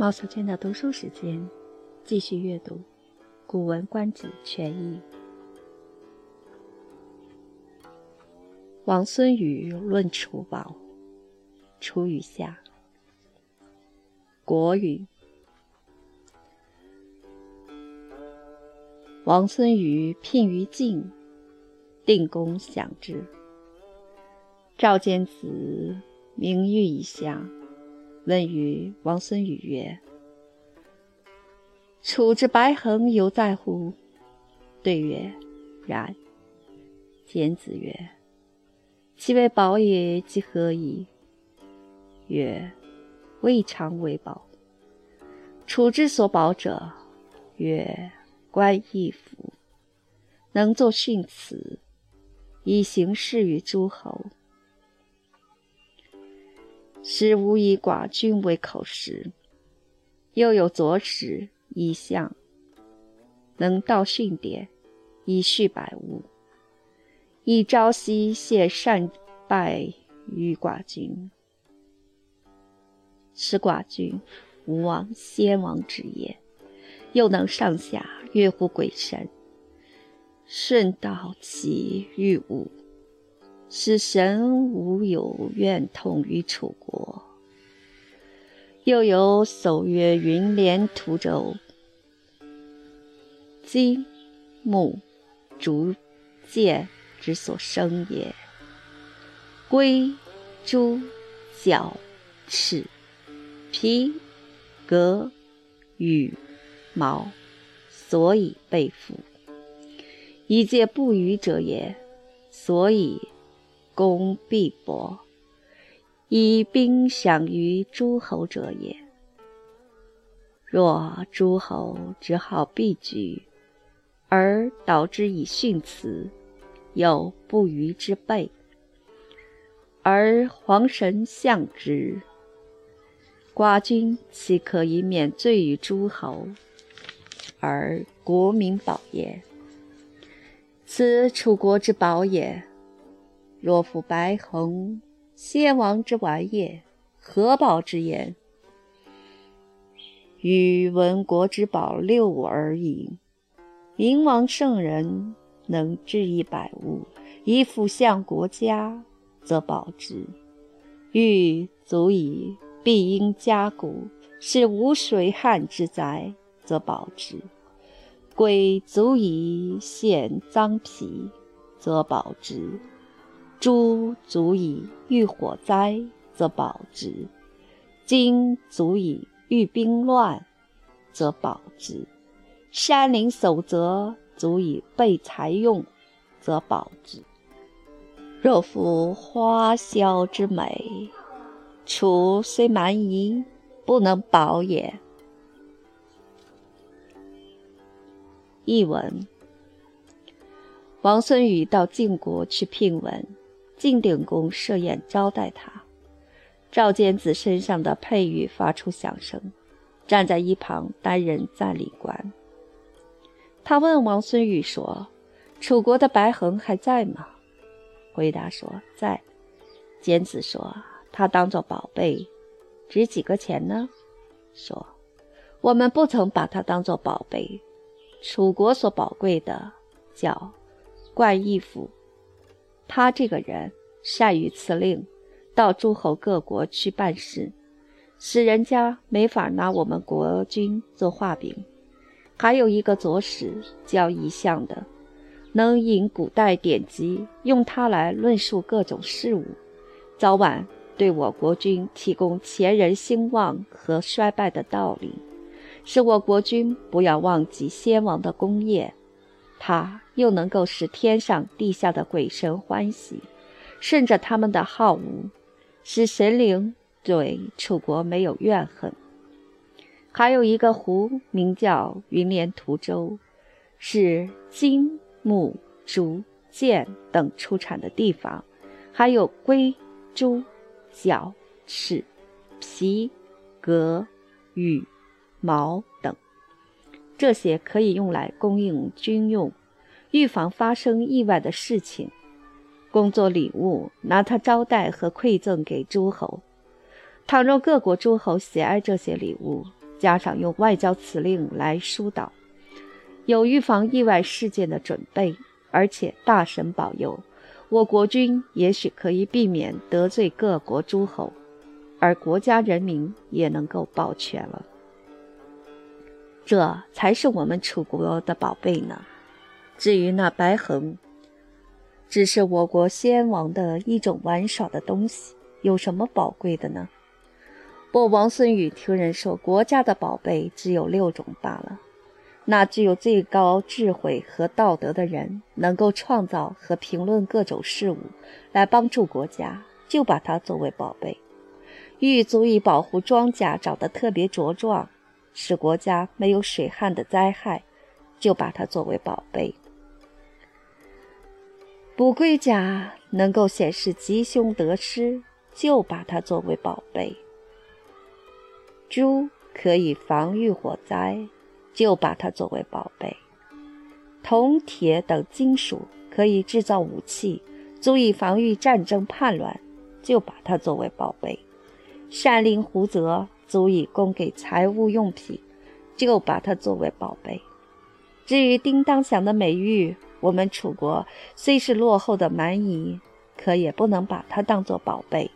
毛小娟的读书时间，继续阅读《古文观止》全译。王孙宇论楚宝，楚语下。国语。王孙宇聘于晋，定公享之。赵简子名誉以下。问于王孙宇曰：“楚之白衡犹在乎？”对曰：“然。”简子曰：“其为宝也，即何矣？”曰：“未尝为宝。”楚之所宝者，曰：“观义服，能作训词，以行事于诸侯。”使吾以寡君为口实，又有左史以相，能道训典，以叙百物。以朝夕谢善拜于寡君，使寡君无忘先王之业，又能上下悦乎鬼神，顺道其欲物。使神无有怨痛于楚国，又有守约云连图州，金木竹剑之所生也；龟猪角翅皮革羽毛所以被服，以戒不虞者也。所以。攻必薄，以兵享于诸侯者也。若诸侯只好避举，而导之以训辞，有不虞之备，而皇神相之，寡君岂可以免罪于诸侯，而国民保也？此楚国之宝也。若复白衡，先王之玩也，何宝之言？与文国之宝六而已。明王圣人，能治一百物，以辅相国家，则保之。欲足以必应家谷，是无水旱之灾，则保之。鬼足以现脏皮，则保之。诸足以御火灾，则保之；金足以御兵乱，则保之；山林守则足以备财用，则保之。若夫花销之美，楚虽蛮夷，不能保也。译文：王孙禹到晋国去聘文。晋定公设宴招待他，赵简子身上的佩玉发出响声，站在一旁担任赞礼官。他问王孙玉说：“楚国的白衡还在吗？”回答说：“在。”简子说：“他当做宝贝，值几个钱呢？”说：“我们不曾把他当做宝贝。楚国所宝贵的叫冠义府。”他这个人善于辞令，到诸侯各国去办事，使人家没法拿我们国君做画饼。还有一个左史叫遗相的，能引古代典籍，用它来论述各种事物，早晚对我国君提供前人兴旺和衰败的道理，使我国君不要忘记先王的功业。他又能够使天上地下的鬼神欢喜，顺着他们的好恶，使神灵对楚国没有怨恨。还有一个湖，名叫云连图州，是金、木、竹、剑等出产的地方，还有龟、猪、角、翅、皮、革、羽、毛等。这些可以用来供应军用，预防发生意外的事情，工作礼物，拿它招待和馈赠给诸侯。倘若各国诸侯喜爱这些礼物，加上用外交辞令来疏导，有预防意外事件的准备，而且大神保佑，我国军也许可以避免得罪各国诸侯，而国家人民也能够保全了。这才是我们楚国的宝贝呢。至于那白衡，只是我国先王的一种玩耍的东西，有什么宝贵的呢？不，王孙宇听人说，国家的宝贝只有六种罢了。那具有最高智慧和道德的人，能够创造和评论各种事物，来帮助国家，就把它作为宝贝；玉足以保护庄稼长得特别茁壮。使国家没有水旱的灾害，就把它作为宝贝；补龟甲能够显示吉凶得失，就把它作为宝贝；猪可以防御火灾，就把它作为宝贝；铜铁等金属可以制造武器，足以防御战争叛乱，就把它作为宝贝；山林湖泽。足以供给财物用品，就把它作为宝贝。至于叮当响的美玉，我们楚国虽是落后的蛮夷，可也不能把它当作宝贝。